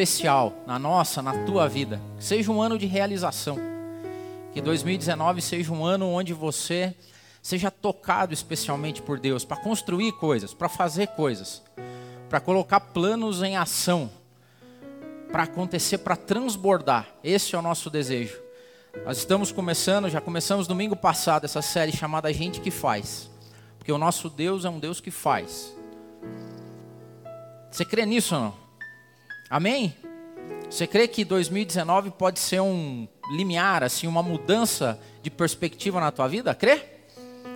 especial na nossa, na tua vida. Que seja um ano de realização. Que 2019 seja um ano onde você seja tocado especialmente por Deus para construir coisas, para fazer coisas, para colocar planos em ação, para acontecer, para transbordar. Esse é o nosso desejo. Nós estamos começando, já começamos domingo passado essa série chamada Gente que Faz. Porque o nosso Deus é um Deus que faz. Você crê nisso ou não? Amém? Você crê que 2019 pode ser um limiar, assim, uma mudança de perspectiva na tua vida? Crê?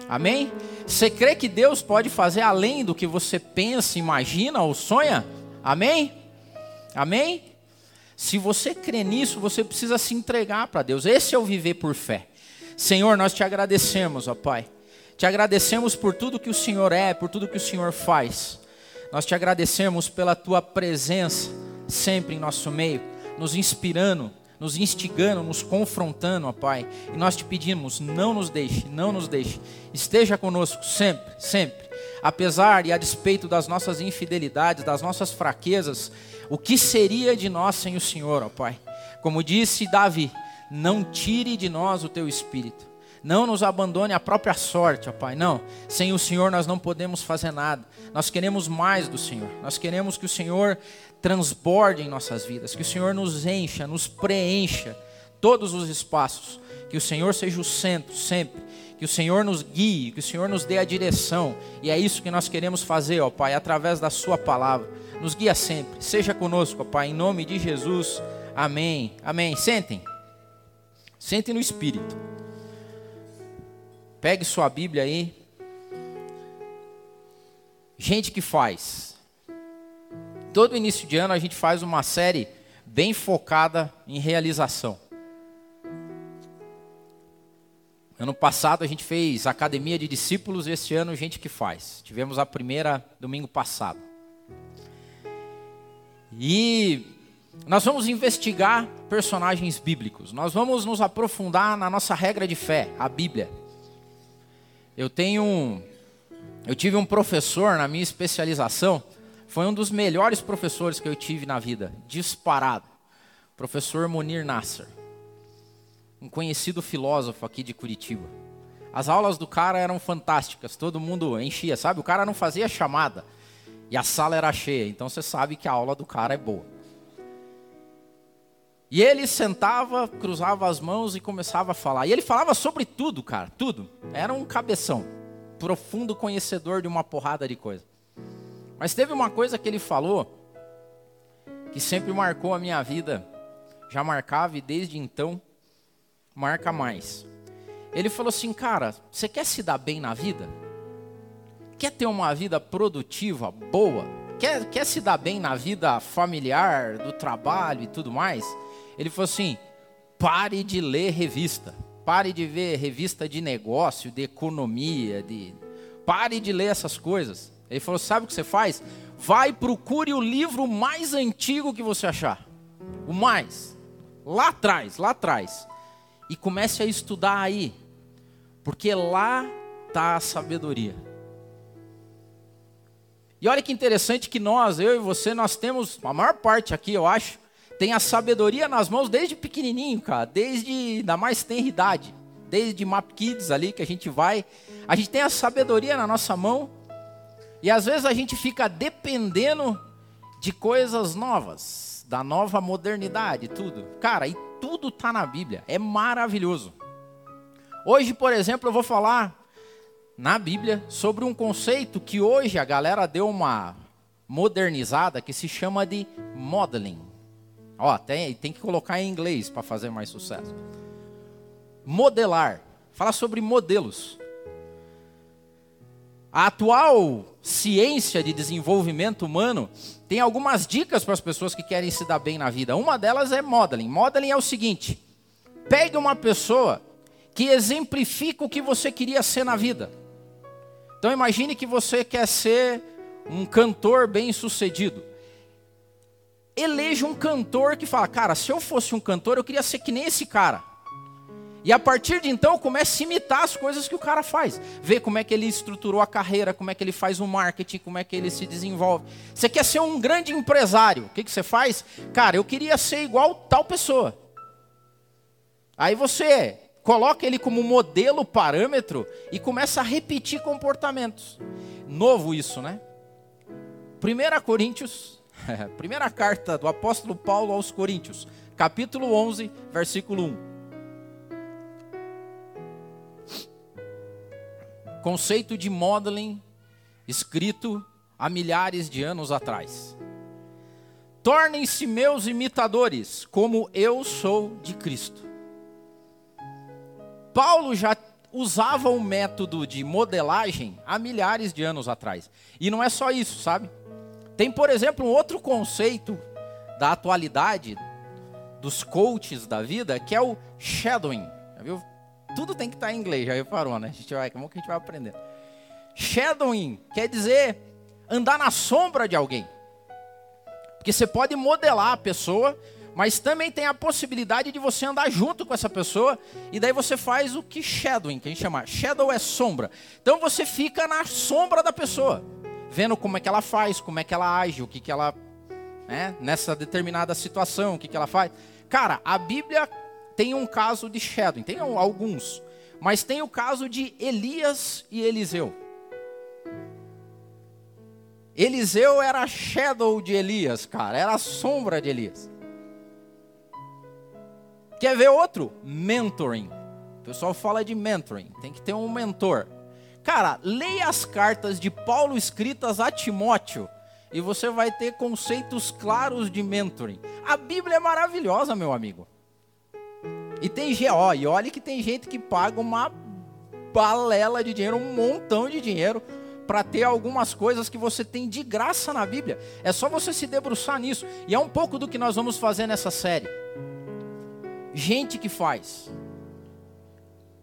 Amém? Você crê que Deus pode fazer além do que você pensa, imagina ou sonha? Amém? Amém? Se você crê nisso, você precisa se entregar para Deus. Esse é o viver por fé. Senhor, nós te agradecemos, ó Pai. Te agradecemos por tudo que o Senhor é, por tudo que o Senhor faz. Nós te agradecemos pela tua presença sempre em nosso meio, nos inspirando, nos instigando, nos confrontando, ó Pai. E nós te pedimos, não nos deixe, não nos deixe. Esteja conosco sempre, sempre. Apesar e a despeito das nossas infidelidades, das nossas fraquezas, o que seria de nós sem o Senhor, ó Pai? Como disse Davi, não tire de nós o teu espírito. Não nos abandone à própria sorte, ó Pai. Não, sem o Senhor nós não podemos fazer nada. Nós queremos mais do Senhor. Nós queremos que o Senhor transborde em nossas vidas, que o Senhor nos encha, nos preencha todos os espaços. Que o Senhor seja o centro sempre. Que o Senhor nos guie, que o Senhor nos dê a direção. E é isso que nós queremos fazer, ó Pai, através da Sua palavra. Nos guia sempre. Seja conosco, ó Pai, em nome de Jesus. Amém. Amém. Sentem. Sentem no Espírito. Pegue sua Bíblia aí. Gente que faz. Todo início de ano a gente faz uma série bem focada em realização. Ano passado a gente fez Academia de Discípulos, este ano Gente que Faz. Tivemos a primeira domingo passado. E nós vamos investigar personagens bíblicos. Nós vamos nos aprofundar na nossa regra de fé, a Bíblia. Eu tenho eu tive um professor na minha especialização, foi um dos melhores professores que eu tive na vida, disparado. Professor Munir Nasser. Um conhecido filósofo aqui de Curitiba. As aulas do cara eram fantásticas, todo mundo enchia, sabe? O cara não fazia chamada e a sala era cheia, então você sabe que a aula do cara é boa. E ele sentava, cruzava as mãos e começava a falar. E ele falava sobre tudo, cara, tudo. Era um cabeção, profundo conhecedor de uma porrada de coisa. Mas teve uma coisa que ele falou que sempre marcou a minha vida, já marcava e desde então marca mais. Ele falou assim, cara, você quer se dar bem na vida? Quer ter uma vida produtiva, boa? Quer, quer se dar bem na vida familiar, do trabalho e tudo mais? Ele falou assim: pare de ler revista, pare de ver revista de negócio, de economia, de pare de ler essas coisas. Ele falou: sabe o que você faz? Vai procure o livro mais antigo que você achar, o mais, lá atrás, lá atrás, e comece a estudar aí, porque lá está a sabedoria. E olha que interessante que nós, eu e você, nós temos, a maior parte aqui, eu acho, tem a sabedoria nas mãos desde pequenininho, cara, desde da mais tenra idade, desde Map Kids ali que a gente vai, a gente tem a sabedoria na nossa mão e às vezes a gente fica dependendo de coisas novas, da nova modernidade, tudo. Cara, e tudo tá na Bíblia, é maravilhoso. Hoje, por exemplo, eu vou falar na Bíblia sobre um conceito que hoje a galera deu uma modernizada que se chama de modeling. Ó, tem, tem que colocar em inglês para fazer mais sucesso. Modelar. Fala sobre modelos. A atual ciência de desenvolvimento humano tem algumas dicas para as pessoas que querem se dar bem na vida. Uma delas é modeling. Modeling é o seguinte: pegue uma pessoa que exemplifica o que você queria ser na vida. Então imagine que você quer ser um cantor bem-sucedido eleja um cantor que fala: Cara, se eu fosse um cantor, eu queria ser que nem esse cara. E a partir de então, comece a imitar as coisas que o cara faz. Ver como é que ele estruturou a carreira, como é que ele faz o marketing, como é que ele se desenvolve. Você quer ser um grande empresário, o que, que você faz? Cara, eu queria ser igual tal pessoa. Aí você coloca ele como modelo, parâmetro e começa a repetir comportamentos. Novo isso, né? 1 Coríntios, primeira carta do apóstolo Paulo aos Coríntios, capítulo 11, versículo 1. Conceito de modeling escrito há milhares de anos atrás. Tornem-se meus imitadores, como eu sou de Cristo. Paulo já usava o método de modelagem há milhares de anos atrás. E não é só isso, sabe? Tem, por exemplo, um outro conceito da atualidade dos coaches da vida, que é o shadowing. Já viu? Tudo tem que estar em inglês, já reparou, né? A gente vai, como que a gente vai aprender? Shadowing quer dizer andar na sombra de alguém. Porque você pode modelar a pessoa, mas também tem a possibilidade de você andar junto com essa pessoa, e daí você faz o que shadowing, que a gente chama. Shadow é sombra. Então você fica na sombra da pessoa, vendo como é que ela faz, como é que ela age, o que, que ela. Né, nessa determinada situação, o que, que ela faz. Cara, a Bíblia tem um caso de shadowing, tem alguns, mas tem o caso de Elias e Eliseu. Eliseu era shadow de Elias, cara, era a sombra de Elias. Quer ver outro? Mentoring. O pessoal fala de mentoring, tem que ter um mentor. Cara, leia as cartas de Paulo escritas a Timóteo e você vai ter conceitos claros de mentoring. A Bíblia é maravilhosa, meu amigo. E tem ó, e olha que tem gente que paga uma balela de dinheiro, um montão de dinheiro para ter algumas coisas que você tem de graça na Bíblia. É só você se debruçar nisso. E é um pouco do que nós vamos fazer nessa série. Gente que faz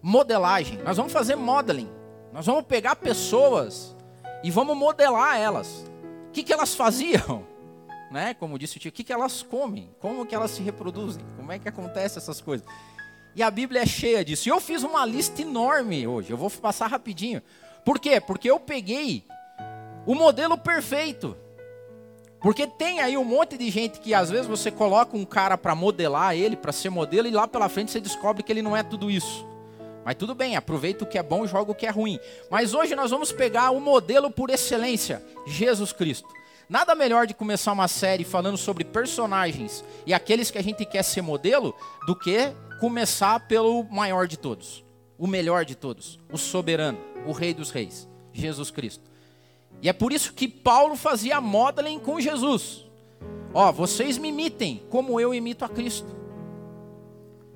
modelagem. Nós vamos fazer modeling. Nós vamos pegar pessoas e vamos modelar elas. O que, que elas faziam? Né? Como disse o tio, o que, que elas comem? Como que elas se reproduzem? Como é que acontece essas coisas? E a Bíblia é cheia disso. E eu fiz uma lista enorme hoje. Eu vou passar rapidinho. Por quê? Porque eu peguei o modelo perfeito. Porque tem aí um monte de gente que às vezes você coloca um cara para modelar ele, para ser modelo, e lá pela frente você descobre que ele não é tudo isso. Mas tudo bem, aproveita o que é bom e joga o que é ruim. Mas hoje nós vamos pegar o modelo por excelência, Jesus Cristo. Nada melhor de começar uma série falando sobre personagens e aqueles que a gente quer ser modelo do que começar pelo maior de todos, o melhor de todos, o soberano, o rei dos reis, Jesus Cristo. E é por isso que Paulo fazia modeling com Jesus. Ó, vocês me imitem como eu imito a Cristo.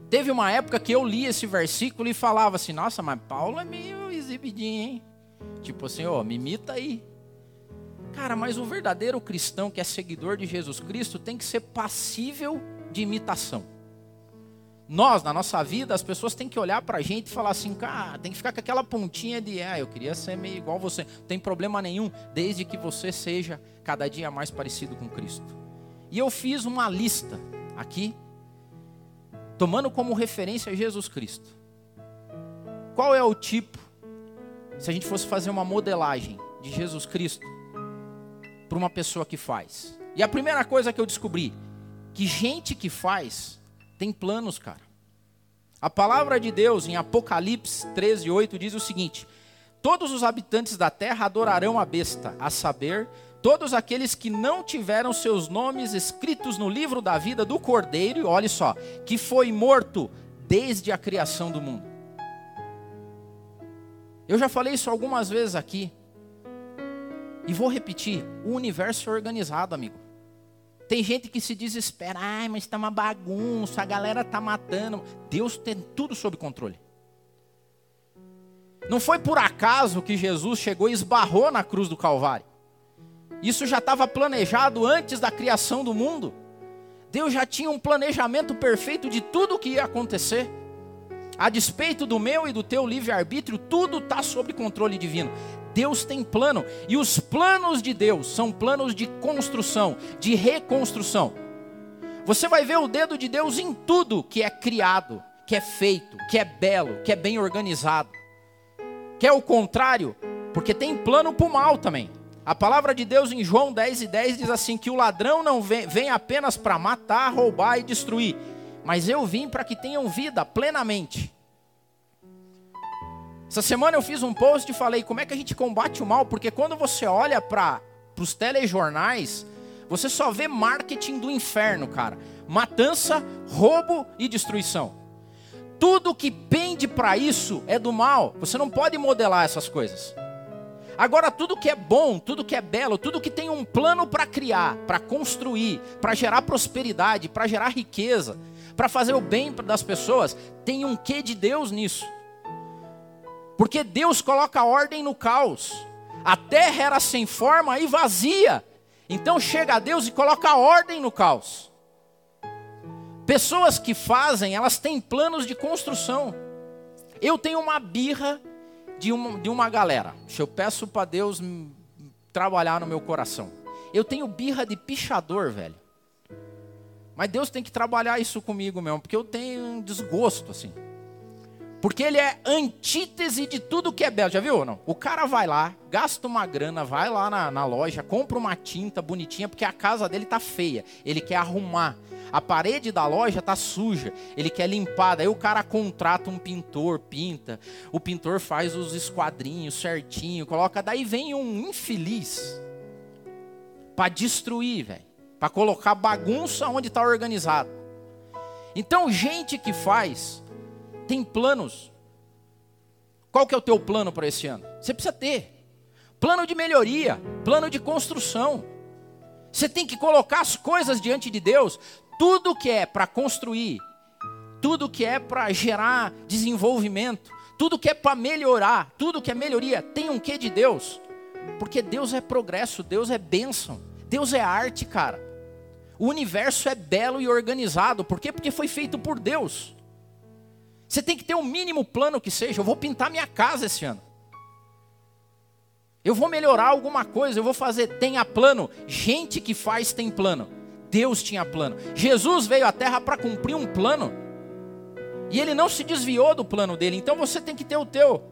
Teve uma época que eu li esse versículo e falava assim: Nossa, mas Paulo é meio exibidinho, hein? Tipo assim, ó, me imita aí. Cara, mas o verdadeiro cristão que é seguidor de Jesus Cristo tem que ser passível de imitação. Nós, na nossa vida, as pessoas têm que olhar para a gente e falar assim, cara, tem que ficar com aquela pontinha de, ah, eu queria ser meio igual você. Não tem problema nenhum, desde que você seja cada dia mais parecido com Cristo. E eu fiz uma lista aqui, tomando como referência Jesus Cristo. Qual é o tipo, se a gente fosse fazer uma modelagem de Jesus Cristo para uma pessoa que faz? E a primeira coisa que eu descobri, que gente que faz tem planos, cara. A palavra de Deus em Apocalipse 13, 8 diz o seguinte: Todos os habitantes da terra adorarão a besta, a saber, todos aqueles que não tiveram seus nomes escritos no livro da vida do Cordeiro, olhe só, que foi morto desde a criação do mundo. Eu já falei isso algumas vezes aqui. E vou repetir: o universo é organizado, amigo. Tem gente que se desespera, ai, mas está uma bagunça, a galera está matando. Deus tem tudo sob controle. Não foi por acaso que Jesus chegou e esbarrou na cruz do Calvário. Isso já estava planejado antes da criação do mundo. Deus já tinha um planejamento perfeito de tudo o que ia acontecer. A despeito do meu e do teu livre-arbítrio, tudo está sob controle divino. Deus tem plano, e os planos de Deus são planos de construção, de reconstrução. Você vai ver o dedo de Deus em tudo que é criado, que é feito, que é belo, que é bem organizado. Quer o contrário? Porque tem plano para o mal também. A palavra de Deus em João 10 e 10 diz assim: que o ladrão não vem, vem apenas para matar, roubar e destruir, mas eu vim para que tenham vida plenamente. Essa semana eu fiz um post e falei como é que a gente combate o mal, porque quando você olha para os telejornais, você só vê marketing do inferno, cara. Matança, roubo e destruição. Tudo que pende para isso é do mal. Você não pode modelar essas coisas. Agora, tudo que é bom, tudo que é belo, tudo que tem um plano para criar, para construir, para gerar prosperidade, para gerar riqueza, para fazer o bem das pessoas, tem um quê de Deus nisso. Porque Deus coloca ordem no caos. A terra era sem forma e vazia. Então chega a Deus e coloca ordem no caos. Pessoas que fazem, elas têm planos de construção. Eu tenho uma birra de uma, de uma galera. Eu peço para Deus trabalhar no meu coração. Eu tenho birra de pichador, velho. Mas Deus tem que trabalhar isso comigo mesmo, porque eu tenho um desgosto assim. Porque ele é antítese de tudo que é belo. Já viu ou não? O cara vai lá, gasta uma grana, vai lá na, na, loja, compra uma tinta bonitinha, porque a casa dele tá feia. Ele quer arrumar. A parede da loja tá suja. Ele quer limpar. Daí o cara contrata um pintor, pinta. O pintor faz os esquadrinhos certinho, coloca. Daí vem um infeliz para destruir, velho. Para colocar bagunça onde está organizado. Então, gente que faz tem planos. Qual que é o teu plano para esse ano? Você precisa ter. Plano de melhoria, plano de construção. Você tem que colocar as coisas diante de Deus. Tudo que é para construir, tudo que é para gerar desenvolvimento, tudo que é para melhorar, tudo que é melhoria, tem um quê de Deus? Porque Deus é progresso, Deus é bênção, Deus é arte, cara. O universo é belo e organizado. Por quê? Porque foi feito por Deus. Você tem que ter o um mínimo plano que seja. Eu vou pintar minha casa esse ano. Eu vou melhorar alguma coisa, eu vou fazer. Tenha plano. Gente que faz tem plano. Deus tinha plano. Jesus veio à terra para cumprir um plano. E ele não se desviou do plano dele. Então você tem que ter o teu.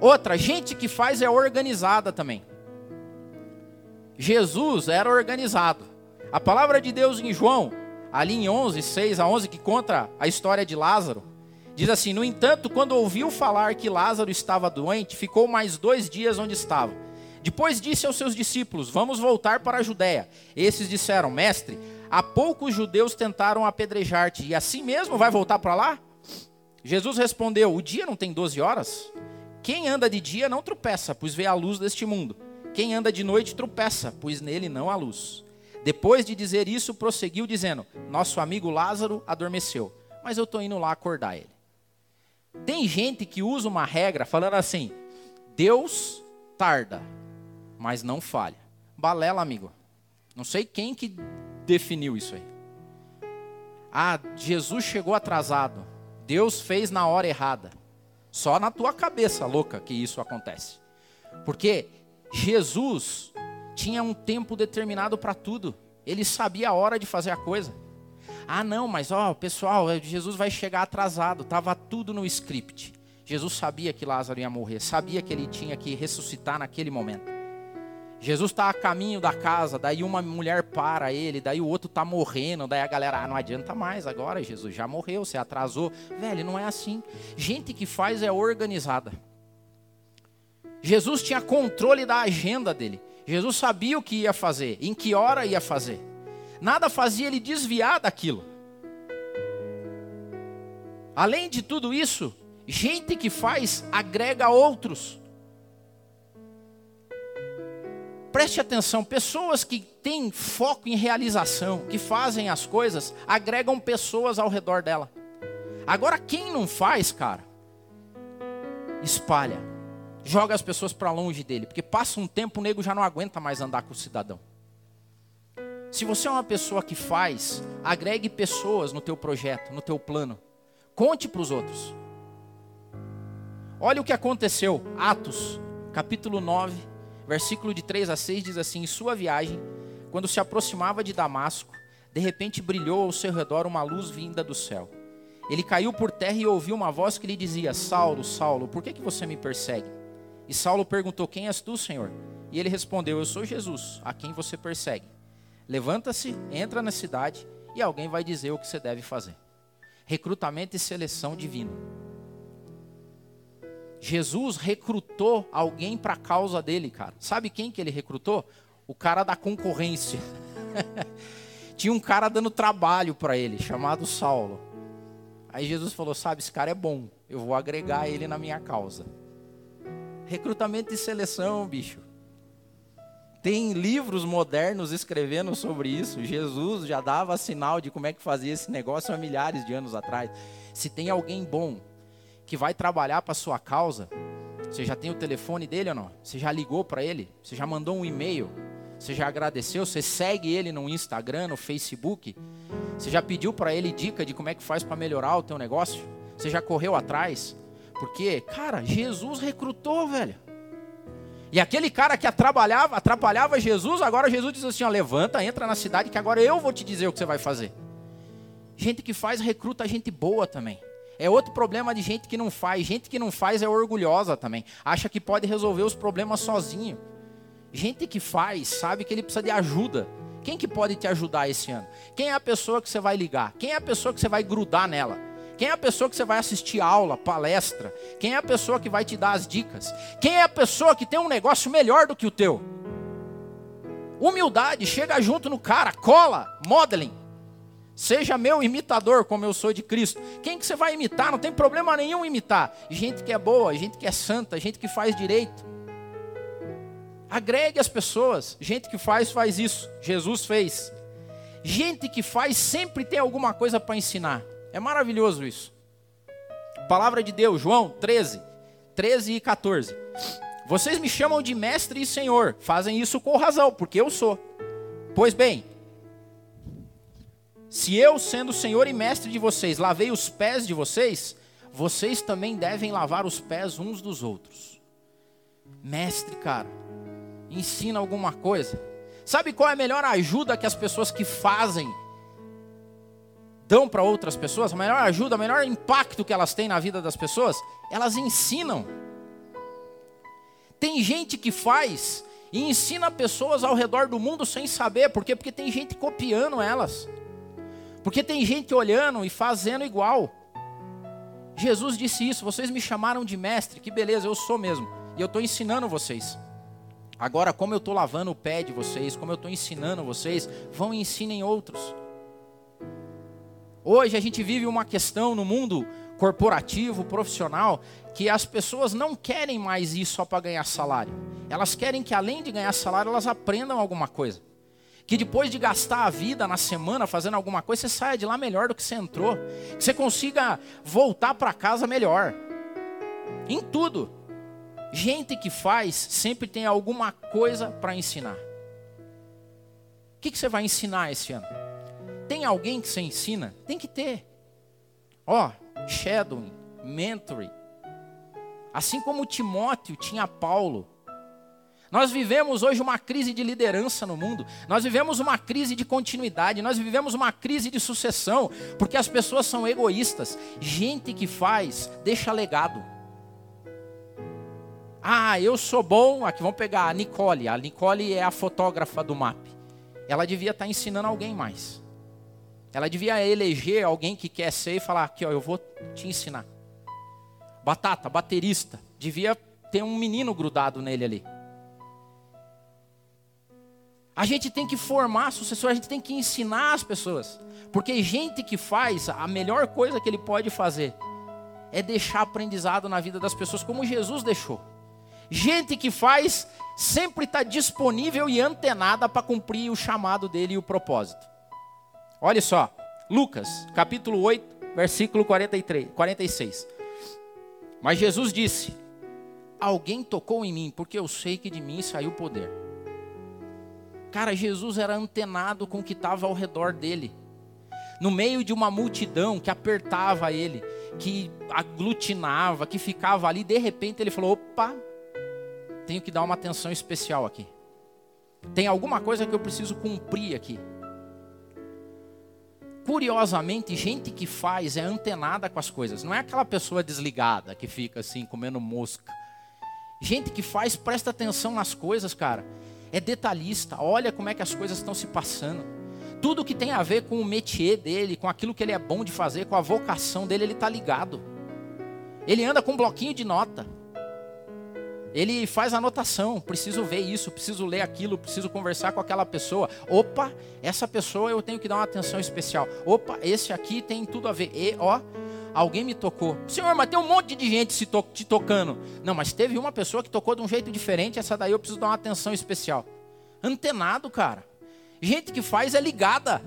Outra, gente que faz é organizada também. Jesus era organizado. A palavra de Deus em João ali em 11, 6 a 11, que conta a história de Lázaro, diz assim: No entanto, quando ouviu falar que Lázaro estava doente, ficou mais dois dias onde estava. Depois disse aos seus discípulos: Vamos voltar para a Judéia. Esses disseram: Mestre, há poucos judeus tentaram apedrejar-te, e assim mesmo vai voltar para lá? Jesus respondeu: O dia não tem 12 horas? Quem anda de dia não tropeça, pois vê a luz deste mundo. Quem anda de noite tropeça, pois nele não há luz. Depois de dizer isso, prosseguiu dizendo: Nosso amigo Lázaro adormeceu, mas eu estou indo lá acordar ele. Tem gente que usa uma regra falando assim: Deus tarda, mas não falha. Balela, amigo. Não sei quem que definiu isso aí. Ah, Jesus chegou atrasado. Deus fez na hora errada. Só na tua cabeça louca que isso acontece. Porque Jesus tinha um tempo determinado para tudo. Ele sabia a hora de fazer a coisa. Ah, não, mas ó, pessoal, Jesus vai chegar atrasado. Tava tudo no script. Jesus sabia que Lázaro ia morrer, sabia que ele tinha que ressuscitar naquele momento. Jesus está a caminho da casa, daí uma mulher para ele, daí o outro está morrendo, daí a galera, ah, não adianta mais agora, Jesus já morreu, você atrasou. Velho, não é assim. Gente que faz é organizada. Jesus tinha controle da agenda dele. Jesus sabia o que ia fazer, em que hora ia fazer. Nada fazia ele desviar daquilo. Além de tudo isso, gente que faz agrega outros. Preste atenção, pessoas que têm foco em realização, que fazem as coisas, agregam pessoas ao redor dela. Agora, quem não faz, cara, espalha joga as pessoas para longe dele, porque passa um tempo o nego já não aguenta mais andar com o cidadão. Se você é uma pessoa que faz, agregue pessoas no teu projeto, no teu plano. Conte para os outros. Olha o que aconteceu. Atos, capítulo 9, versículo de 3 a 6 diz assim: Em sua viagem, quando se aproximava de Damasco, de repente brilhou ao seu redor uma luz vinda do céu. Ele caiu por terra e ouviu uma voz que lhe dizia: Saulo, Saulo, por que, que você me persegue? E Saulo perguntou: Quem és tu, Senhor? E ele respondeu: Eu sou Jesus, a quem você persegue. Levanta-se, entra na cidade e alguém vai dizer o que você deve fazer. Recrutamento e seleção divino. Jesus recrutou alguém para a causa dele, cara. Sabe quem que ele recrutou? O cara da concorrência. Tinha um cara dando trabalho para ele, chamado Saulo. Aí Jesus falou: Sabe, esse cara é bom, eu vou agregar ele na minha causa. Recrutamento e seleção, bicho. Tem livros modernos escrevendo sobre isso. Jesus já dava sinal de como é que fazia esse negócio há milhares de anos atrás. Se tem alguém bom que vai trabalhar para sua causa, você já tem o telefone dele ou não? Você já ligou para ele? Você já mandou um e-mail? Você já agradeceu? Você segue ele no Instagram, no Facebook? Você já pediu para ele dica de como é que faz para melhorar o teu negócio? Você já correu atrás? Porque, cara, Jesus recrutou, velho. E aquele cara que atrapalhava, atrapalhava Jesus, agora Jesus diz assim: ó, levanta, entra na cidade que agora eu vou te dizer o que você vai fazer. Gente que faz recruta gente boa também. É outro problema de gente que não faz. Gente que não faz é orgulhosa também. Acha que pode resolver os problemas sozinho. Gente que faz sabe que ele precisa de ajuda. Quem que pode te ajudar esse ano? Quem é a pessoa que você vai ligar? Quem é a pessoa que você vai grudar nela? Quem é a pessoa que você vai assistir aula, palestra? Quem é a pessoa que vai te dar as dicas? Quem é a pessoa que tem um negócio melhor do que o teu? Humildade, chega junto no cara, cola, modeling. Seja meu imitador, como eu sou de Cristo. Quem que você vai imitar? Não tem problema nenhum imitar. Gente que é boa, gente que é santa, gente que faz direito. Agregue as pessoas. Gente que faz, faz isso. Jesus fez. Gente que faz sempre tem alguma coisa para ensinar. É maravilhoso isso. Palavra de Deus, João 13, 13 e 14. Vocês me chamam de mestre e senhor. Fazem isso com razão, porque eu sou. Pois bem, se eu, sendo Senhor e mestre de vocês, lavei os pés de vocês, vocês também devem lavar os pés uns dos outros. Mestre, cara, ensina alguma coisa. Sabe qual é a melhor ajuda que as pessoas que fazem dão para outras pessoas? A melhor ajuda, o melhor impacto que elas têm na vida das pessoas? Elas ensinam. Tem gente que faz e ensina pessoas ao redor do mundo sem saber, por quê? Porque tem gente copiando elas. Porque tem gente olhando e fazendo igual. Jesus disse isso, vocês me chamaram de mestre, que beleza, eu sou mesmo. E eu estou ensinando vocês. Agora, como eu estou lavando o pé de vocês, como eu estou ensinando vocês, vão e ensinem outros. Hoje a gente vive uma questão no mundo corporativo, profissional, que as pessoas não querem mais ir só para ganhar salário. Elas querem que além de ganhar salário, elas aprendam alguma coisa que depois de gastar a vida na semana fazendo alguma coisa, você saia de lá melhor do que você entrou, que você consiga voltar para casa melhor. Em tudo. Gente que faz sempre tem alguma coisa para ensinar. O que, que você vai ensinar esse ano? Tem alguém que você ensina? Tem que ter. Ó, oh, shadowing, mentoring. Assim como Timóteo tinha Paulo, nós vivemos hoje uma crise de liderança no mundo, nós vivemos uma crise de continuidade, nós vivemos uma crise de sucessão, porque as pessoas são egoístas. Gente que faz, deixa legado. Ah, eu sou bom. Aqui vamos pegar a Nicole. A Nicole é a fotógrafa do MAP. Ela devia estar ensinando alguém mais. Ela devia eleger alguém que quer ser e falar: aqui, ó, eu vou te ensinar. Batata, baterista, devia ter um menino grudado nele ali. A gente tem que formar sucessor, a gente tem que ensinar as pessoas. Porque gente que faz, a melhor coisa que ele pode fazer é deixar aprendizado na vida das pessoas, como Jesus deixou. Gente que faz sempre está disponível e antenada para cumprir o chamado dele e o propósito. Olha só, Lucas, capítulo 8, versículo 43, 46. Mas Jesus disse: Alguém tocou em mim, porque eu sei que de mim saiu poder. Cara, Jesus era antenado com o que estava ao redor dele. No meio de uma multidão que apertava ele, que aglutinava, que ficava ali, de repente ele falou: opa, tenho que dar uma atenção especial aqui. Tem alguma coisa que eu preciso cumprir aqui. curiosamente, gente que faz é antenada com as coisas. Não é aquela pessoa desligada que fica assim, comendo mosca. Gente que faz, presta atenção nas coisas, cara. É detalhista, olha como é que as coisas estão se passando. Tudo que tem a ver com o métier dele, com aquilo que ele é bom de fazer, com a vocação dele, ele está ligado. Ele anda com um bloquinho de nota. Ele faz anotação, preciso ver isso, preciso ler aquilo, preciso conversar com aquela pessoa. Opa, essa pessoa eu tenho que dar uma atenção especial. Opa, esse aqui tem tudo a ver. E ó, alguém me tocou. Senhor, mas tem um monte de gente se to te tocando. Não, mas teve uma pessoa que tocou de um jeito diferente, essa daí eu preciso dar uma atenção especial. Antenado, cara. Gente que faz é ligada.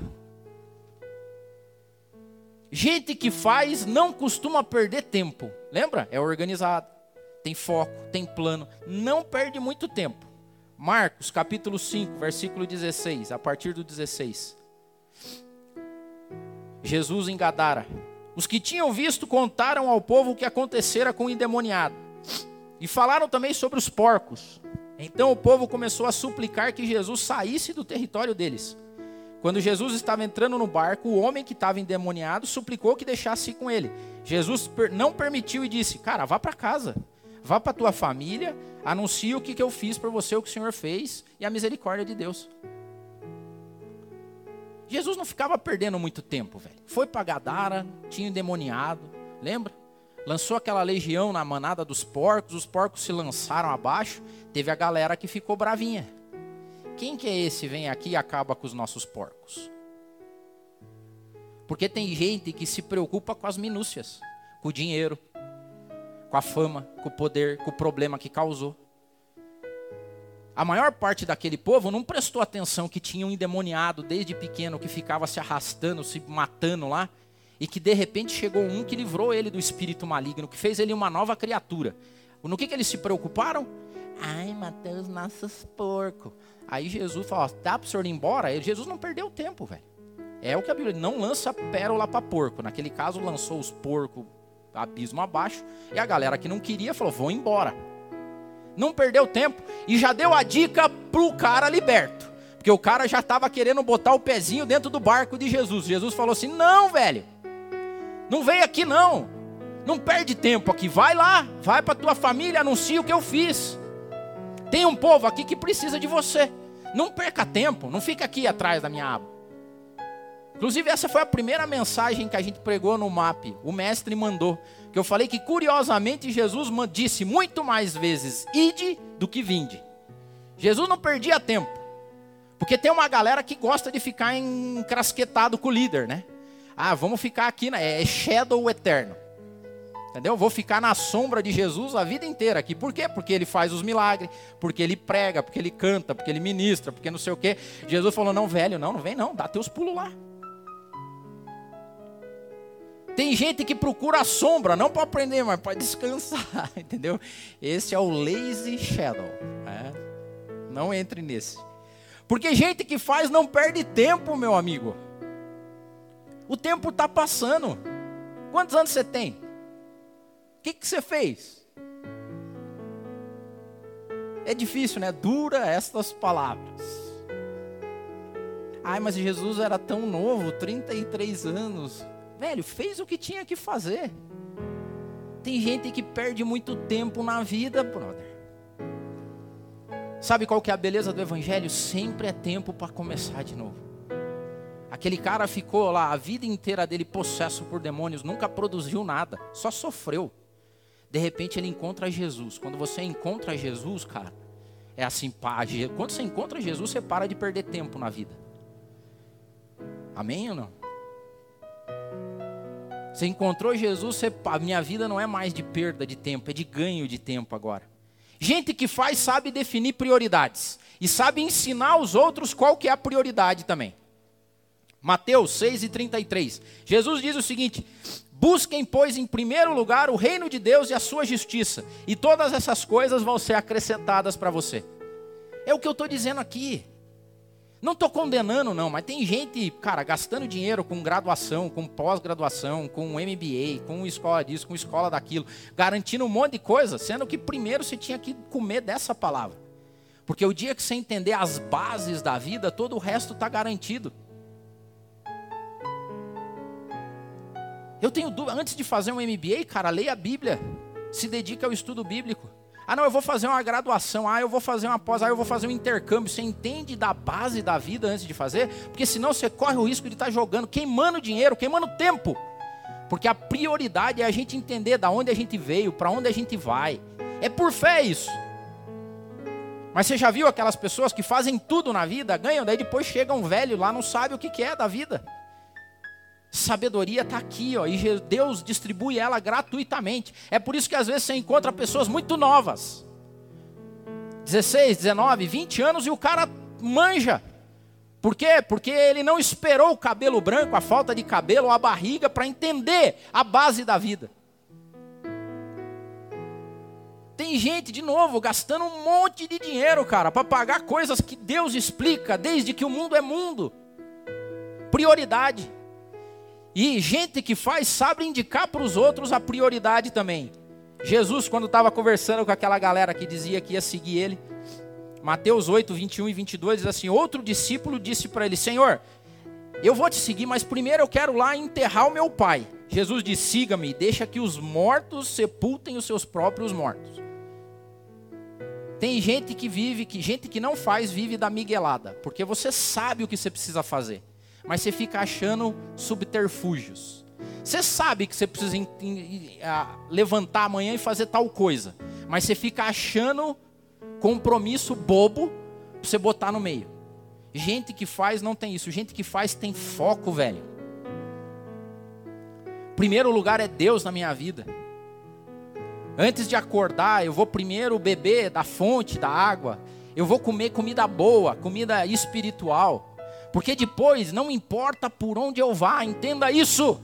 Gente que faz não costuma perder tempo. Lembra? É organizado, tem foco, tem plano, não perde muito tempo. Marcos capítulo 5, versículo 16, a partir do 16. Jesus em Gadara. Os que tinham visto contaram ao povo o que acontecera com o endemoniado. E falaram também sobre os porcos. Então o povo começou a suplicar que Jesus saísse do território deles. Quando Jesus estava entrando no barco, o homem que estava endemoniado suplicou que deixasse ir com ele. Jesus não permitiu e disse: Cara, vá para casa, vá para tua família, anuncie o que, que eu fiz para você, o que o Senhor fez e a misericórdia de Deus. Jesus não ficava perdendo muito tempo, velho. Foi para Gadara, tinha endemoniado, lembra? Lançou aquela legião na manada dos porcos, os porcos se lançaram abaixo, teve a galera que ficou bravinha. Quem que é esse vem aqui e acaba com os nossos porcos? Porque tem gente que se preocupa com as minúcias, com o dinheiro, com a fama, com o poder, com o problema que causou. A maior parte daquele povo não prestou atenção que tinha um endemoniado desde pequeno que ficava se arrastando, se matando lá, e que de repente chegou um que livrou ele do espírito maligno, que fez ele uma nova criatura. No que, que eles se preocuparam? Ai, Mateus, nossos porcos. Aí Jesus fala, dá para o senhor ir embora? E Jesus não perdeu tempo, velho. É o que a Bíblia não lança pérola para porco. Naquele caso, lançou os porcos abismo abaixo. E a galera que não queria falou, vão embora. Não perdeu tempo. E já deu a dica pro cara liberto. Porque o cara já estava querendo botar o pezinho dentro do barco de Jesus. Jesus falou assim: não, velho. Não vem aqui não. Não perde tempo aqui. Vai lá. Vai para tua família. Anuncia o que eu fiz. Tem um povo aqui que precisa de você. Não perca tempo, não fica aqui atrás da minha aba. Inclusive, essa foi a primeira mensagem que a gente pregou no MAP. O mestre mandou. Que eu falei que, curiosamente, Jesus disse muito mais vezes: ide do que vinde. Jesus não perdia tempo. Porque tem uma galera que gosta de ficar encrasquetado com o líder, né? Ah, vamos ficar aqui, né? é shadow eterno. Entendeu? Vou ficar na sombra de Jesus a vida inteira aqui. Por quê? Porque ele faz os milagres, porque ele prega, porque ele canta, porque ele ministra, porque não sei o quê. Jesus falou: não, velho, não, não vem não, dá teus pulos lá. Tem gente que procura a sombra, não para aprender, mas para descansar, entendeu? Esse é o lazy shadow. Né? Não entre nesse. Porque gente que faz não perde tempo, meu amigo. O tempo está passando. Quantos anos você tem? O que, que você fez? É difícil, né? Dura estas palavras. Ai, mas Jesus era tão novo, 33 anos. Velho, fez o que tinha que fazer. Tem gente que perde muito tempo na vida, brother. Sabe qual que é a beleza do evangelho? Sempre é tempo para começar de novo. Aquele cara ficou lá a vida inteira dele possesso por demônios, nunca produziu nada, só sofreu. De repente ele encontra Jesus. Quando você encontra Jesus, cara, é assim, pá, quando você encontra Jesus, você para de perder tempo na vida. Amém ou não? Você encontrou Jesus, você, a minha vida não é mais de perda de tempo, é de ganho de tempo agora. Gente que faz sabe definir prioridades e sabe ensinar os outros qual que é a prioridade também. Mateus 6 e 33. Jesus diz o seguinte: Busquem, pois, em primeiro lugar o reino de Deus e a sua justiça, e todas essas coisas vão ser acrescentadas para você. É o que eu estou dizendo aqui. Não estou condenando, não, mas tem gente, cara, gastando dinheiro com graduação, com pós-graduação, com MBA, com escola disso, com escola daquilo, garantindo um monte de coisa, sendo que primeiro você tinha que comer dessa palavra. Porque o dia que você entender as bases da vida, todo o resto está garantido. Eu tenho dúvida, antes de fazer um MBA, cara, leia a Bíblia. Se dedique ao estudo bíblico. Ah, não, eu vou fazer uma graduação. Ah, eu vou fazer uma pós. Ah, eu vou fazer um intercâmbio. Você entende da base da vida antes de fazer? Porque senão você corre o risco de estar jogando, queimando dinheiro, queimando tempo. Porque a prioridade é a gente entender da onde a gente veio, para onde a gente vai. É por fé isso. Mas você já viu aquelas pessoas que fazem tudo na vida, ganham, daí depois chegam velho lá, não sabe o que é da vida. Sabedoria está aqui, ó, e Deus distribui ela gratuitamente. É por isso que às vezes você encontra pessoas muito novas. 16, 19, 20 anos e o cara manja. Por quê? Porque ele não esperou o cabelo branco, a falta de cabelo a barriga para entender a base da vida. Tem gente, de novo, gastando um monte de dinheiro, cara, para pagar coisas que Deus explica desde que o mundo é mundo. Prioridade. E gente que faz sabe indicar para os outros a prioridade também. Jesus, quando estava conversando com aquela galera que dizia que ia seguir ele, Mateus 8, 21 e 22 diz assim: Outro discípulo disse para ele: Senhor, eu vou te seguir, mas primeiro eu quero lá enterrar o meu pai. Jesus disse: Siga-me, deixa que os mortos sepultem os seus próprios mortos. Tem gente que vive, que gente que não faz, vive da miguelada, porque você sabe o que você precisa fazer mas você fica achando subterfúgios. Você sabe que você precisa levantar amanhã e fazer tal coisa, mas você fica achando compromisso bobo para você botar no meio. Gente que faz não tem isso, gente que faz tem foco, velho. Primeiro lugar é Deus na minha vida. Antes de acordar, eu vou primeiro beber da fonte da água. Eu vou comer comida boa, comida espiritual. Porque depois não importa por onde eu vá, entenda isso.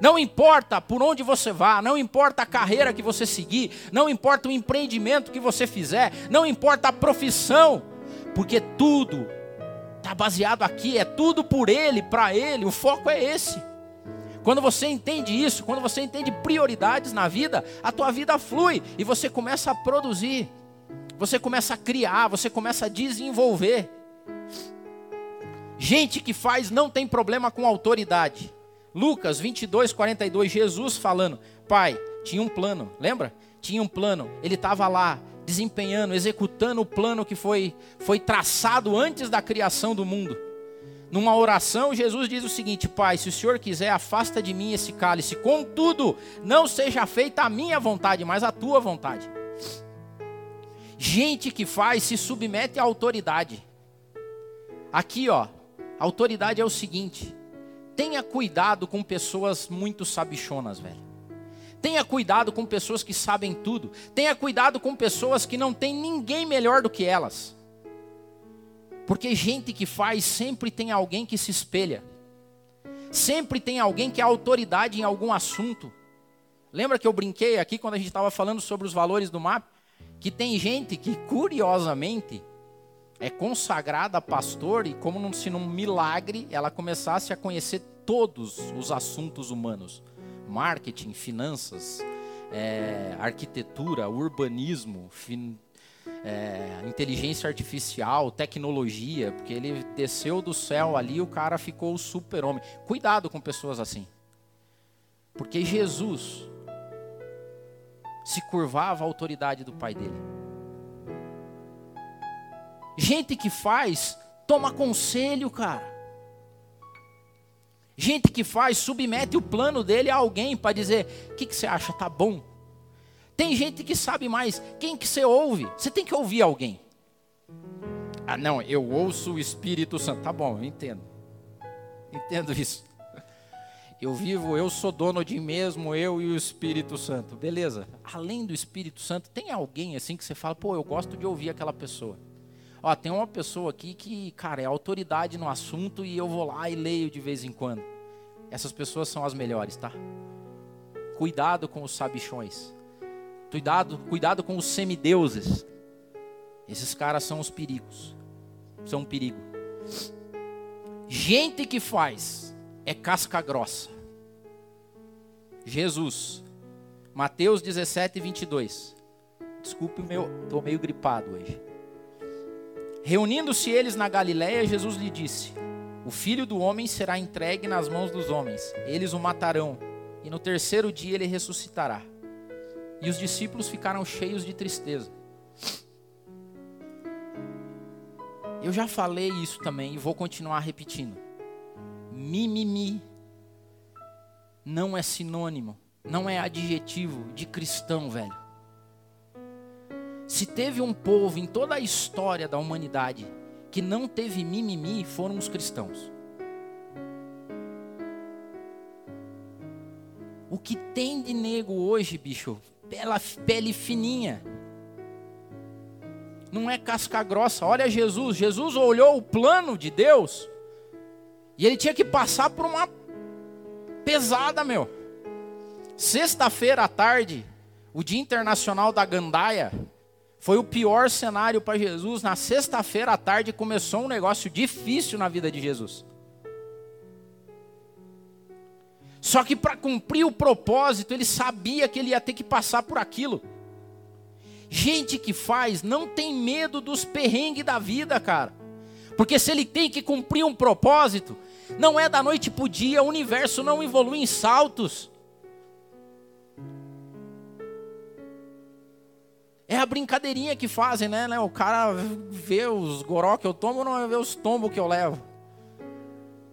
Não importa por onde você vá, não importa a carreira que você seguir, não importa o empreendimento que você fizer, não importa a profissão, porque tudo está baseado aqui, é tudo por Ele, para Ele, o foco é esse. Quando você entende isso, quando você entende prioridades na vida, a tua vida flui e você começa a produzir, você começa a criar, você começa a desenvolver. Gente que faz não tem problema com autoridade. Lucas 22, 42, Jesus falando: Pai, tinha um plano, lembra? Tinha um plano, ele estava lá desempenhando, executando o plano que foi, foi traçado antes da criação do mundo. Numa oração, Jesus diz o seguinte: Pai, se o Senhor quiser, afasta de mim esse cálice, contudo, não seja feita a minha vontade, mas a tua vontade. Gente que faz se submete à autoridade. Aqui, ó, autoridade é o seguinte: tenha cuidado com pessoas muito sabichonas, velho. Tenha cuidado com pessoas que sabem tudo. Tenha cuidado com pessoas que não tem ninguém melhor do que elas. Porque gente que faz sempre tem alguém que se espelha. Sempre tem alguém que é autoridade em algum assunto. Lembra que eu brinquei aqui quando a gente estava falando sobre os valores do mapa? Que tem gente que, curiosamente, é consagrada a pastor e como se num milagre ela começasse a conhecer todos os assuntos humanos, marketing, finanças, é, arquitetura, urbanismo, fin, é, inteligência artificial, tecnologia, porque ele desceu do céu ali, o cara ficou super homem. Cuidado com pessoas assim, porque Jesus se curvava à autoridade do pai dele. Gente que faz, toma conselho, cara. Gente que faz, submete o plano dele a alguém para dizer: o que, que você acha? Tá bom? Tem gente que sabe mais. Quem que você ouve? Você tem que ouvir alguém. Ah, não, eu ouço o Espírito Santo. Tá bom, eu entendo. Entendo isso. Eu vivo, eu sou dono de mim mesmo, eu e o Espírito Santo. Beleza. Além do Espírito Santo, tem alguém assim que você fala, pô, eu gosto de ouvir aquela pessoa. Ó, tem uma pessoa aqui que, cara, é autoridade no assunto e eu vou lá e leio de vez em quando. Essas pessoas são as melhores, tá? Cuidado com os sabichões. Cuidado, cuidado com os semideuses. Esses caras são os perigos. São um perigo. Gente que faz é casca grossa. Jesus. Mateus 17, 22. Desculpe, meu, estou meio gripado hoje. Reunindo-se eles na Galiléia, Jesus lhe disse: O filho do homem será entregue nas mãos dos homens, eles o matarão, e no terceiro dia ele ressuscitará. E os discípulos ficaram cheios de tristeza. Eu já falei isso também e vou continuar repetindo. Mimimi não é sinônimo, não é adjetivo de cristão, velho. Se teve um povo em toda a história da humanidade que não teve mimimi, foram os cristãos. O que tem de nego hoje, bicho? Pela pele fininha não é casca grossa. Olha Jesus, Jesus olhou o plano de Deus e ele tinha que passar por uma pesada, meu. Sexta-feira à tarde, o Dia Internacional da Gandaia, foi o pior cenário para Jesus. Na sexta-feira à tarde começou um negócio difícil na vida de Jesus. Só que para cumprir o propósito, ele sabia que ele ia ter que passar por aquilo. Gente que faz não tem medo dos perrengues da vida, cara. Porque se ele tem que cumprir um propósito, não é da noite para o dia, o universo não evolui em saltos. É a brincadeirinha que fazem, né? O cara vê os goró que eu tomo, não vê os tombos que eu levo.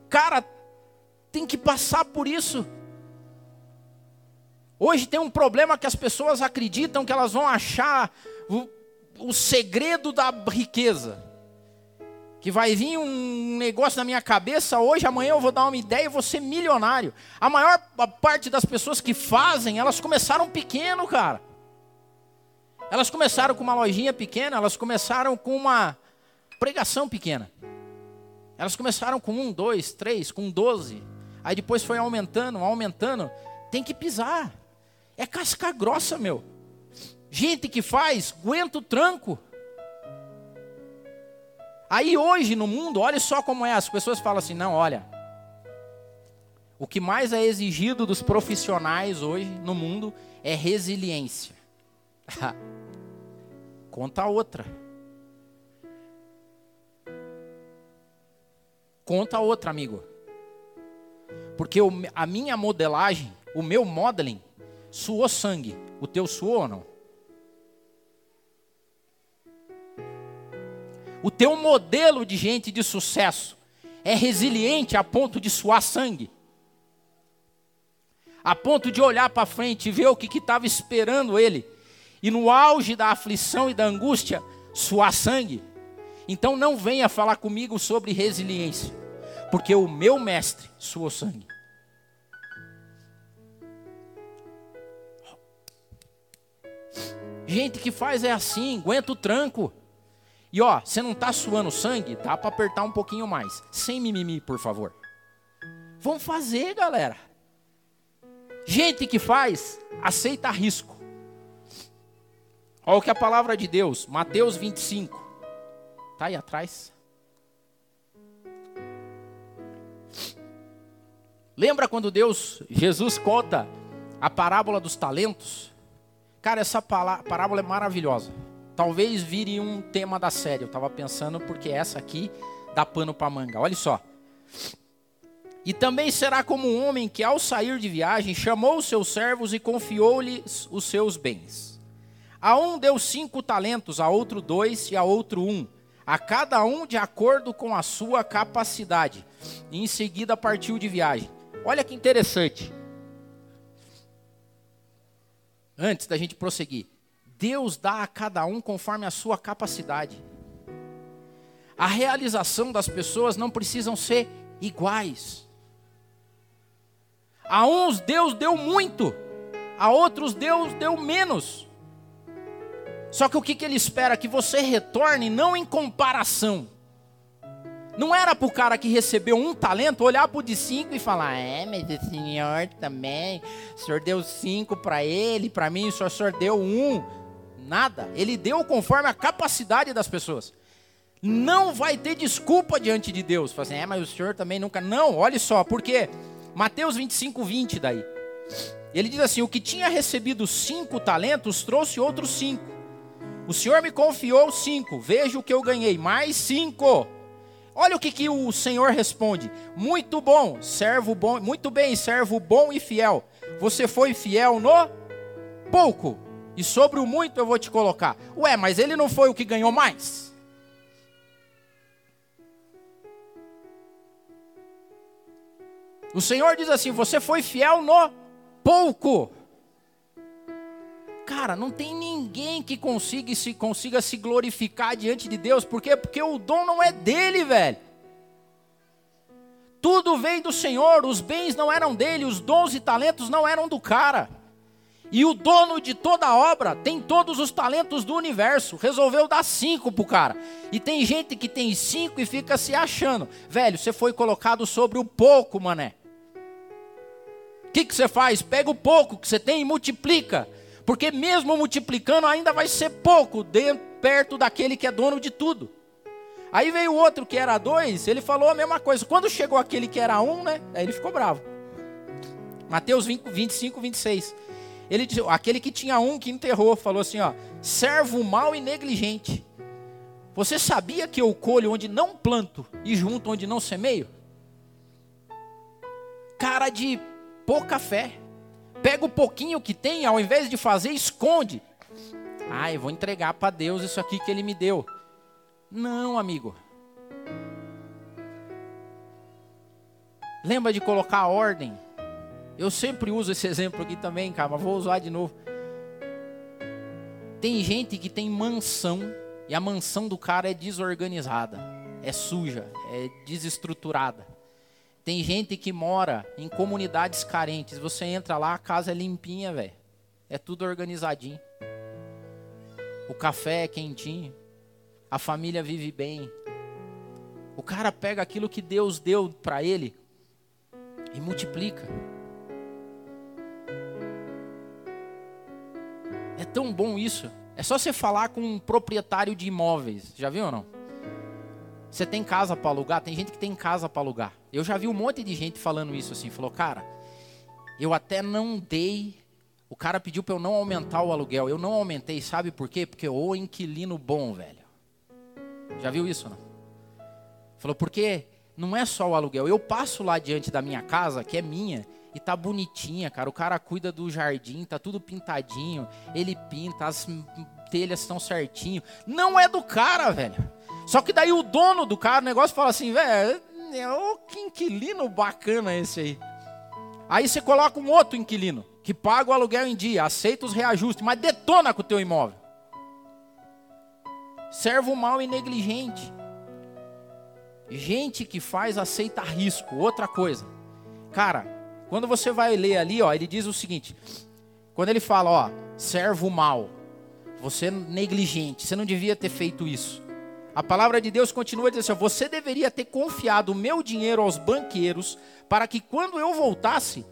Cara, tem que passar por isso. Hoje tem um problema que as pessoas acreditam que elas vão achar o, o segredo da riqueza. Que vai vir um negócio na minha cabeça, hoje, amanhã eu vou dar uma ideia e vou ser milionário. A maior parte das pessoas que fazem, elas começaram pequeno, cara. Elas começaram com uma lojinha pequena, elas começaram com uma pregação pequena. Elas começaram com um, dois, três, com doze. Aí depois foi aumentando, aumentando. Tem que pisar. É casca grossa, meu. Gente que faz, aguenta o tranco. Aí hoje no mundo, olha só como é. As pessoas falam assim: não, olha. O que mais é exigido dos profissionais hoje no mundo é resiliência. Conta outra. Conta outra, amigo. Porque a minha modelagem, o meu modeling, suou sangue. O teu suou ou não? O teu modelo de gente de sucesso é resiliente a ponto de suar sangue? A ponto de olhar para frente e ver o que estava esperando ele, e no auge da aflição e da angústia, suar sangue? Então não venha falar comigo sobre resiliência, porque o meu mestre suou sangue. Gente que faz é assim, aguenta o tranco. E ó, você não está suando sangue, dá para apertar um pouquinho mais. Sem mimimi, por favor. Vamos fazer, galera. Gente que faz, aceita risco. Olha o que a palavra de Deus, Mateus 25. Tá aí atrás. Lembra quando Deus, Jesus conta a parábola dos talentos? Cara, essa parábola é maravilhosa. Talvez vire um tema da série. Eu estava pensando porque essa aqui dá pano para manga. Olha só. E também será como um homem que, ao sair de viagem, chamou os seus servos e confiou-lhes os seus bens. A um deu cinco talentos, a outro dois e a outro um, a cada um de acordo com a sua capacidade. E em seguida partiu de viagem. Olha que interessante antes da gente prosseguir. Deus dá a cada um conforme a sua capacidade. A realização das pessoas não precisam ser iguais. A uns Deus deu muito, a outros Deus deu menos. Só que o que, que ele espera? Que você retorne não em comparação, não era para o cara que recebeu um talento olhar para o de cinco e falar: É, mas o senhor também, o senhor deu cinco para ele, para mim o senhor, o senhor deu um. Nada. Ele deu conforme a capacidade das pessoas. Não vai ter desculpa diante de Deus. Fala assim, é, mas o senhor também nunca. Não, olha só, porque Mateus 25, 20 daí. Ele diz assim: O que tinha recebido cinco talentos trouxe outros cinco. O senhor me confiou cinco. Veja o que eu ganhei, mais cinco. Olha o que, que o Senhor responde: Muito bom, servo bom, muito bem, servo bom e fiel. Você foi fiel no pouco, e sobre o muito eu vou te colocar. Ué, mas ele não foi o que ganhou mais? O Senhor diz assim: Você foi fiel no pouco. Cara, não tem ninguém que consiga se, consiga se glorificar diante de Deus, por quê? Porque o dom não é dele, velho. Tudo vem do Senhor, os bens não eram dele, os dons e talentos não eram do cara. E o dono de toda a obra tem todos os talentos do universo, resolveu dar cinco pro cara. E tem gente que tem cinco e fica se achando. Velho, você foi colocado sobre o pouco, mané. O que, que você faz? Pega o pouco que você tem e multiplica. Porque mesmo multiplicando ainda vai ser pouco dentro, perto daquele que é dono de tudo. Aí veio outro que era dois, ele falou a mesma coisa. Quando chegou aquele que era um, né? Aí ele ficou bravo. Mateus 20, 25, 26. Ele disse, aquele que tinha um que enterrou, falou assim, ó, servo mau e negligente. Você sabia que eu colho onde não planto e junto onde não semeio? Cara de pouca fé. Pega o pouquinho que tem, ao invés de fazer, esconde. Ah, eu vou entregar para Deus isso aqui que Ele me deu. Não, amigo. Lembra de colocar a ordem. Eu sempre uso esse exemplo aqui também, cara, mas vou usar de novo. Tem gente que tem mansão e a mansão do cara é desorganizada, é suja, é desestruturada. Tem gente que mora em comunidades carentes. Você entra lá, a casa é limpinha, velho. É tudo organizadinho. O café é quentinho. A família vive bem. O cara pega aquilo que Deus deu para ele e multiplica. É tão bom isso. É só você falar com um proprietário de imóveis. Já viu ou não? Você tem casa para alugar? Tem gente que tem casa para alugar. Eu já vi um monte de gente falando isso assim. Falou, cara, eu até não dei. O cara pediu para eu não aumentar o aluguel. Eu não aumentei, sabe por quê? Porque o inquilino bom, velho. Já viu isso, não? Falou, porque não é só o aluguel. Eu passo lá diante da minha casa, que é minha, e tá bonitinha, cara. O cara cuida do jardim, tá tudo pintadinho. Ele pinta, as telhas estão certinho. Não é do cara, velho. Só que daí o dono do cara, o negócio fala assim, velho, oh, que inquilino bacana esse aí. Aí você coloca um outro inquilino, que paga o aluguel em dia, aceita os reajustes, mas detona com o teu imóvel. Servo mal e negligente. Gente que faz aceita risco. Outra coisa. Cara, quando você vai ler ali, ó, ele diz o seguinte: quando ele fala, ó, servo mal, você é negligente, você não devia ter feito isso. A palavra de Deus continua dizendo assim: Você deveria ter confiado o meu dinheiro aos banqueiros, para que quando eu voltasse,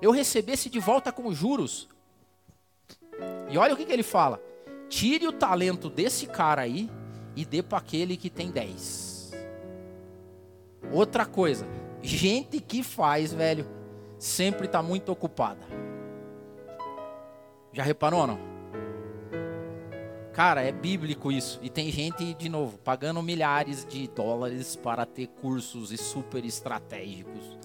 eu recebesse de volta com juros. E olha o que, que ele fala: Tire o talento desse cara aí e dê para aquele que tem 10. Outra coisa, gente que faz, velho, sempre está muito ocupada. Já reparou ou não? Cara, é bíblico isso. E tem gente, de novo, pagando milhares de dólares para ter cursos e super estratégicos.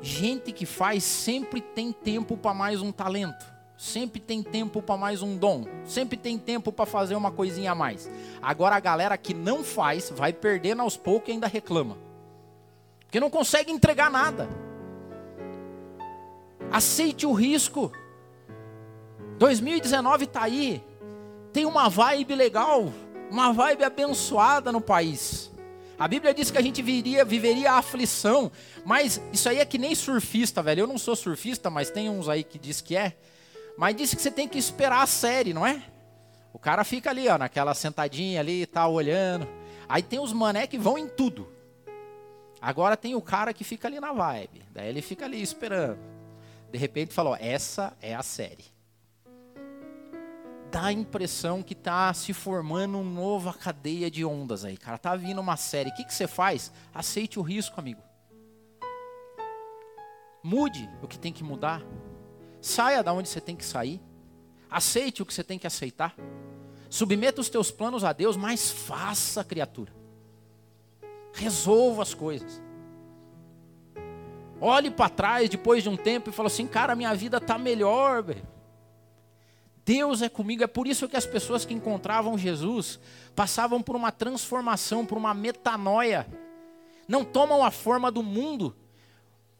Gente que faz sempre tem tempo para mais um talento. Sempre tem tempo para mais um dom. Sempre tem tempo para fazer uma coisinha a mais. Agora a galera que não faz vai perdendo aos poucos e ainda reclama. Porque não consegue entregar nada. Aceite o risco. 2019 está aí tem uma vibe legal, uma vibe abençoada no país. A Bíblia diz que a gente viria, viveria a aflição, mas isso aí é que nem surfista, velho. Eu não sou surfista, mas tem uns aí que diz que é. Mas disse que você tem que esperar a série, não é? O cara fica ali, ó, naquela sentadinha ali, tá olhando. Aí tem os mané que vão em tudo. Agora tem o cara que fica ali na vibe. Daí ele fica ali esperando. De repente falou: essa é a série dá a impressão que está se formando uma nova cadeia de ondas aí, cara. Tá vindo uma série. O que, que você faz? Aceite o risco, amigo. Mude o que tem que mudar. Saia da onde você tem que sair. Aceite o que você tem que aceitar. Submeta os teus planos a Deus, mas faça, criatura. Resolva as coisas. Olhe para trás depois de um tempo e fala assim: cara, minha vida está melhor, velho. Deus é comigo. É por isso que as pessoas que encontravam Jesus passavam por uma transformação, por uma metanoia. Não tomam a forma do mundo,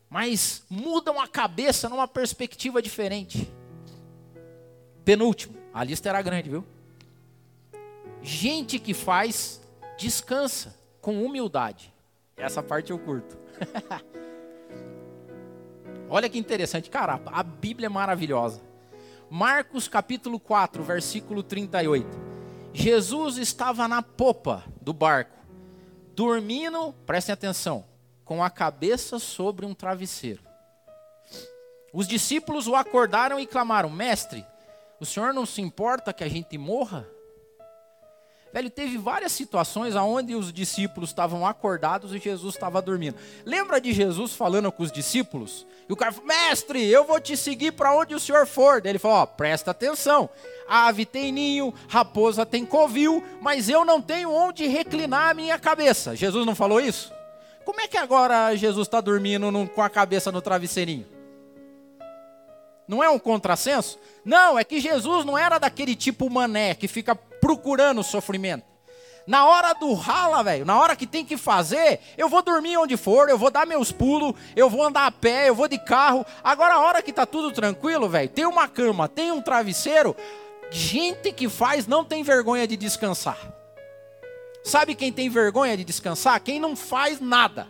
mas mudam a cabeça numa perspectiva diferente. Penúltimo, a lista era grande, viu? Gente que faz, descansa com humildade. Essa parte eu curto. Olha que interessante, cara, a Bíblia é maravilhosa. Marcos capítulo 4, versículo 38. Jesus estava na popa do barco, dormindo, prestem atenção, com a cabeça sobre um travesseiro. Os discípulos o acordaram e clamaram: Mestre, o senhor não se importa que a gente morra? Velho, teve várias situações onde os discípulos estavam acordados e Jesus estava dormindo. Lembra de Jesus falando com os discípulos? E o cara falou: Mestre, eu vou te seguir para onde o senhor for. Daí ele falou: Ó, presta atenção. A ave tem ninho, raposa tem covil, mas eu não tenho onde reclinar a minha cabeça. Jesus não falou isso? Como é que agora Jesus está dormindo com a cabeça no travesseirinho? Não é um contrassenso? Não, é que Jesus não era daquele tipo mané que fica procurando sofrimento. Na hora do rala, velho, na hora que tem que fazer, eu vou dormir onde for, eu vou dar meus pulos, eu vou andar a pé, eu vou de carro. Agora, a hora que tá tudo tranquilo, velho, tem uma cama, tem um travesseiro, gente que faz não tem vergonha de descansar. Sabe quem tem vergonha de descansar? Quem não faz nada.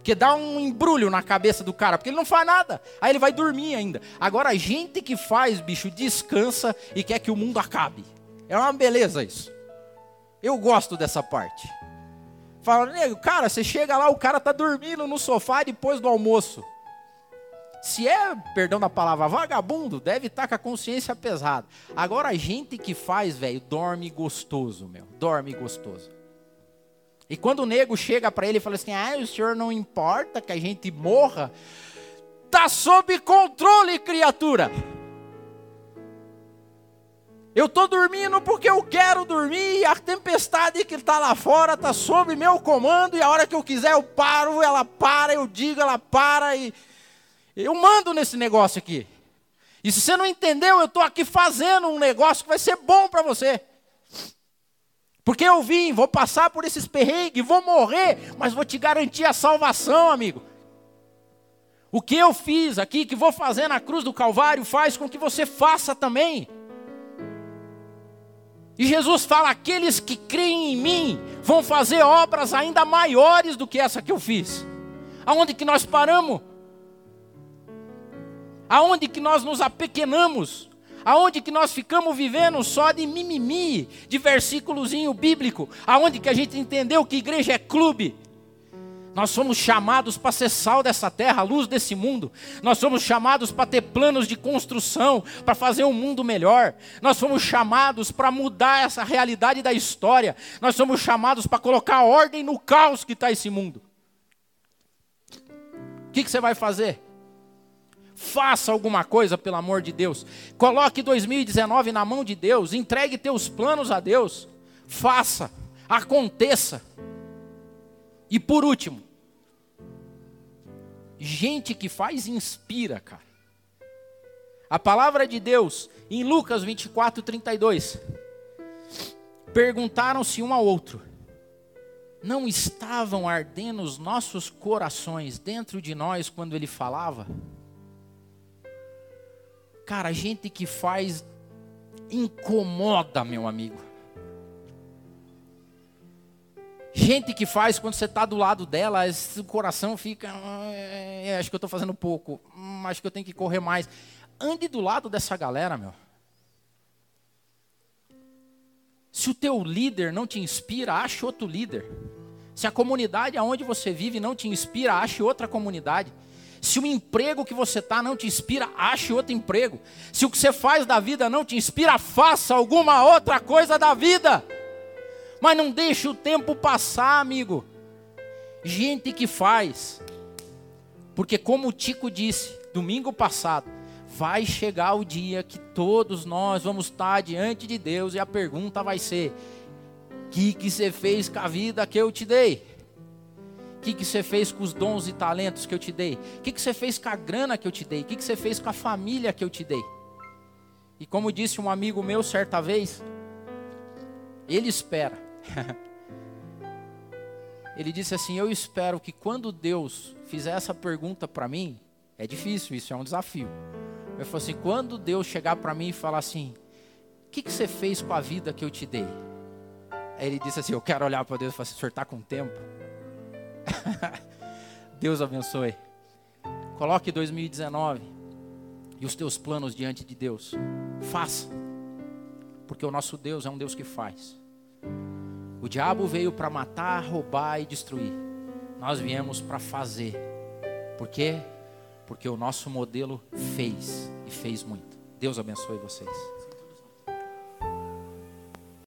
Porque dá um embrulho na cabeça do cara, porque ele não faz nada. Aí ele vai dormir ainda. Agora, a gente que faz, bicho, descansa e quer que o mundo acabe. É uma beleza isso. Eu gosto dessa parte. Fala, nego, cara, você chega lá, o cara tá dormindo no sofá depois do almoço. Se é, perdão da palavra, vagabundo, deve estar tá com a consciência pesada. Agora a gente que faz, velho, dorme gostoso, meu. Dorme gostoso. E quando o nego chega para ele e fala assim: "Ah, o senhor não importa que a gente morra?" Tá sob controle, criatura. Eu estou dormindo porque eu quero dormir, e a tempestade que está lá fora está sob meu comando, e a hora que eu quiser eu paro, ela para, eu digo, ela para, e eu mando nesse negócio aqui. E se você não entendeu, eu estou aqui fazendo um negócio que vai ser bom para você. Porque eu vim, vou passar por esses perrengues, vou morrer, mas vou te garantir a salvação, amigo. O que eu fiz aqui, que vou fazer na cruz do Calvário, faz com que você faça também. E Jesus fala: aqueles que creem em mim vão fazer obras ainda maiores do que essa que eu fiz. Aonde que nós paramos? Aonde que nós nos apequenamos? Aonde que nós ficamos vivendo só de mimimi, de versículozinho bíblico? Aonde que a gente entendeu que igreja é clube? Nós somos chamados para ser sal dessa terra, luz desse mundo. Nós somos chamados para ter planos de construção, para fazer um mundo melhor. Nós somos chamados para mudar essa realidade da história. Nós somos chamados para colocar ordem no caos que está esse mundo. O que, que você vai fazer? Faça alguma coisa, pelo amor de Deus. Coloque 2019 na mão de Deus. Entregue teus planos a Deus. Faça, aconteça. E por último, gente que faz inspira, cara. A palavra de Deus, em Lucas 24, 32, perguntaram-se um ao outro: Não estavam ardendo os nossos corações dentro de nós quando ele falava? Cara, gente que faz incomoda, meu amigo. Gente que faz quando você está do lado dela, o coração fica. É, acho que eu estou fazendo pouco. Hum, acho que eu tenho que correr mais. Ande do lado dessa galera, meu. Se o teu líder não te inspira, ache outro líder. Se a comunidade aonde você vive não te inspira, ache outra comunidade. Se o emprego que você está não te inspira, ache outro emprego. Se o que você faz da vida não te inspira, faça alguma outra coisa da vida. Mas não deixe o tempo passar, amigo. Gente que faz. Porque como o Tico disse domingo passado, vai chegar o dia que todos nós vamos estar diante de Deus e a pergunta vai ser: "O que que você fez com a vida que eu te dei?" O que, que você fez com os dons e talentos que eu te dei? O que, que você fez com a grana que eu te dei? O que, que você fez com a família que eu te dei? E como disse um amigo meu certa vez, ele espera. ele disse assim: Eu espero que quando Deus fizer essa pergunta para mim, é difícil, isso é um desafio. Ele falou assim: quando Deus chegar para mim e falar assim, o que, que você fez com a vida que eu te dei? Aí ele disse assim: Eu quero olhar para Deus e falar assim: o senhor está com tempo? Deus abençoe. Coloque 2019 e os teus planos diante de Deus. Faça. Porque o nosso Deus é um Deus que faz. O diabo veio para matar, roubar e destruir. Nós viemos para fazer. Por quê? Porque o nosso modelo fez e fez muito. Deus abençoe vocês.